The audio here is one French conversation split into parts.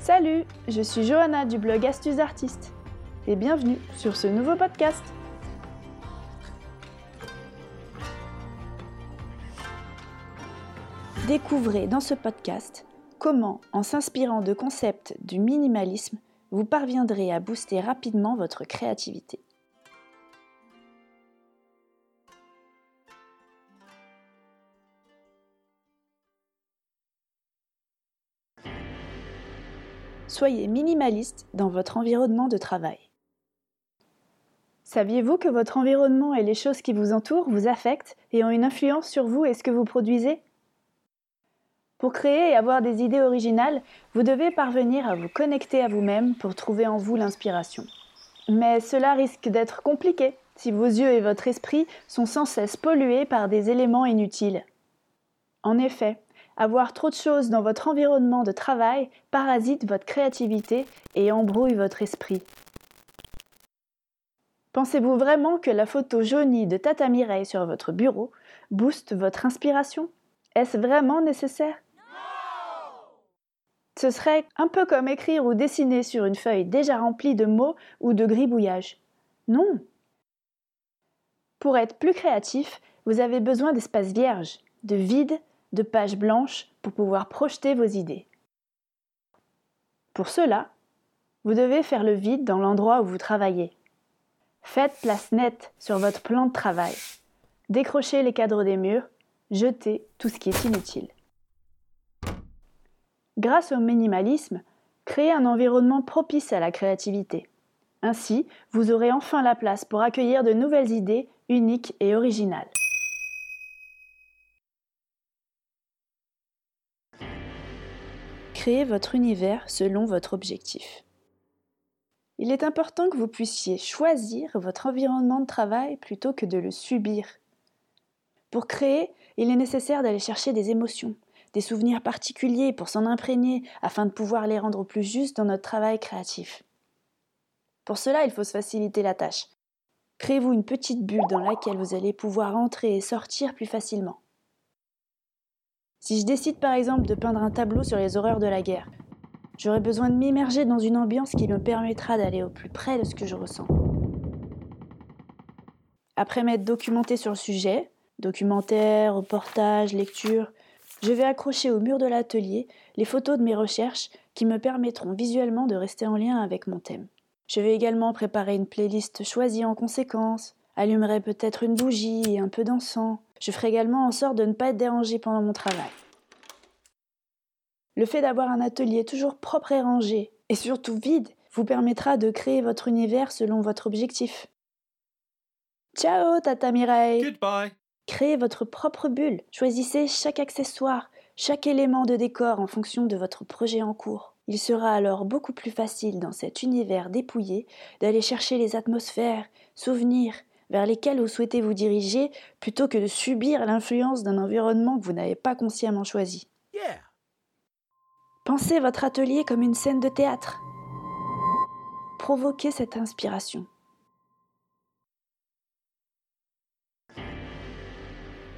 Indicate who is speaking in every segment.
Speaker 1: Salut, je suis Johanna du blog Astuces Artistes et bienvenue sur ce nouveau podcast. Découvrez dans ce podcast comment, en s'inspirant de concepts du minimalisme, vous parviendrez à booster rapidement votre créativité. Soyez minimaliste dans votre environnement de travail. Saviez-vous que votre environnement et les choses qui vous entourent vous affectent et ont une influence sur vous et ce que vous produisez? Pour créer et avoir des idées originales, vous devez parvenir à vous connecter à vous-même pour trouver en vous l'inspiration. Mais cela risque d'être compliqué si vos yeux et votre esprit sont sans cesse pollués par des éléments inutiles. En effet, avoir trop de choses dans votre environnement de travail parasite votre créativité et embrouille votre esprit. Pensez-vous vraiment que la photo jaunie de Tata Mireille sur votre bureau booste votre inspiration? Est-ce vraiment nécessaire? Ce serait un peu comme écrire ou dessiner sur une feuille déjà remplie de mots ou de gribouillage. Non. Pour être plus créatif, vous avez besoin d'espaces vierges, de vide, de pages blanches pour pouvoir projeter vos idées. Pour cela, vous devez faire le vide dans l'endroit où vous travaillez. Faites place nette sur votre plan de travail. Décrochez les cadres des murs, jetez tout ce qui est inutile. Grâce au minimalisme, créez un environnement propice à la créativité. Ainsi, vous aurez enfin la place pour accueillir de nouvelles idées uniques et originales. Créez votre univers selon votre objectif. Il est important que vous puissiez choisir votre environnement de travail plutôt que de le subir. Pour créer, il est nécessaire d'aller chercher des émotions, des souvenirs particuliers pour s'en imprégner afin de pouvoir les rendre plus justes dans notre travail créatif. Pour cela, il faut se faciliter la tâche. Créez-vous une petite bulle dans laquelle vous allez pouvoir entrer et sortir plus facilement. Si je décide par exemple de peindre un tableau sur les horreurs de la guerre, j'aurai besoin de m'immerger dans une ambiance qui me permettra d'aller au plus près de ce que je ressens. Après m'être documenté sur le sujet, documentaire, reportage, lecture, je vais accrocher au mur de l'atelier les photos de mes recherches qui me permettront visuellement de rester en lien avec mon thème. Je vais également préparer une playlist choisie en conséquence, allumerai peut-être une bougie et un peu d'encens, je ferai également en sorte de ne pas être dérangé pendant mon travail. Le fait d'avoir un atelier toujours propre et rangé, et surtout vide, vous permettra de créer votre univers selon votre objectif. Ciao, Tata Mireille
Speaker 2: Goodbye.
Speaker 1: Créez votre propre bulle. Choisissez chaque accessoire, chaque élément de décor en fonction de votre projet en cours. Il sera alors beaucoup plus facile dans cet univers dépouillé d'aller chercher les atmosphères, souvenirs, vers lesquels vous souhaitez vous diriger plutôt que de subir l'influence d'un environnement que vous n'avez pas consciemment choisi. Pensez votre atelier comme une scène de théâtre. Provoquez cette inspiration.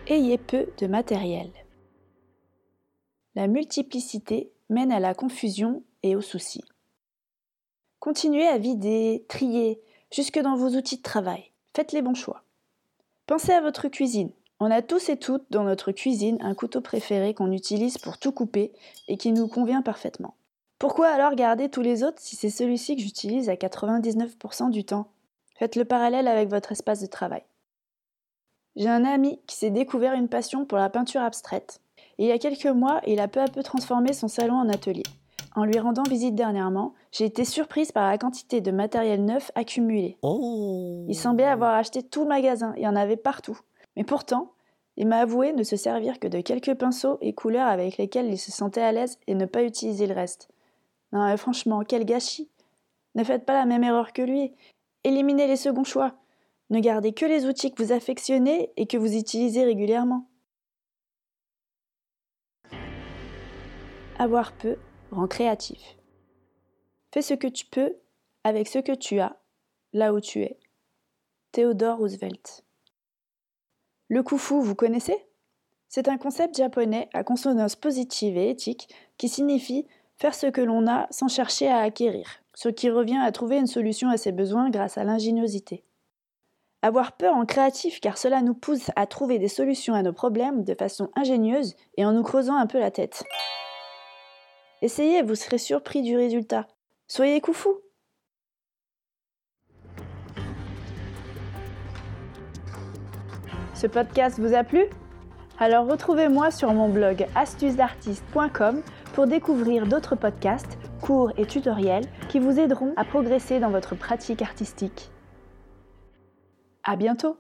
Speaker 1: Ayez peu de matériel. La multiplicité mène à la confusion et aux soucis. Continuez à vider, trier, jusque dans vos outils de travail. Faites les bons choix. Pensez à votre cuisine. On a tous et toutes dans notre cuisine un couteau préféré qu'on utilise pour tout couper et qui nous convient parfaitement. Pourquoi alors garder tous les autres si c'est celui-ci que j'utilise à 99% du temps? Faites le parallèle avec votre espace de travail. J'ai un ami qui s'est découvert une passion pour la peinture abstraite. Il y a quelques mois, il a peu à peu transformé son salon en atelier. En lui rendant visite dernièrement, j'ai été surprise par la quantité de matériel neuf accumulé.
Speaker 2: Oh.
Speaker 1: Il semblait avoir acheté tout le magasin, il y en avait partout. Mais pourtant, il m'a avoué ne se servir que de quelques pinceaux et couleurs avec lesquels il se sentait à l'aise et ne pas utiliser le reste. Non, mais franchement, quel gâchis Ne faites pas la même erreur que lui. Éliminez les seconds choix. Ne gardez que les outils que vous affectionnez et que vous utilisez régulièrement. Avoir peu rend créatif. Fais ce que tu peux avec ce que tu as, là où tu es. Theodore Roosevelt. Le kufu, vous connaissez? C'est un concept japonais à consonance positive et éthique qui signifie Faire ce que l'on a sans chercher à acquérir, ce qui revient à trouver une solution à ses besoins grâce à l'ingéniosité. Avoir peur en créatif car cela nous pousse à trouver des solutions à nos problèmes de façon ingénieuse et en nous creusant un peu la tête. Essayez, vous serez surpris du résultat. Soyez fou Ce podcast vous a plu? Alors retrouvez-moi sur mon blog astucesdartiste.com pour découvrir d'autres podcasts, cours et tutoriels qui vous aideront à progresser dans votre pratique artistique. À bientôt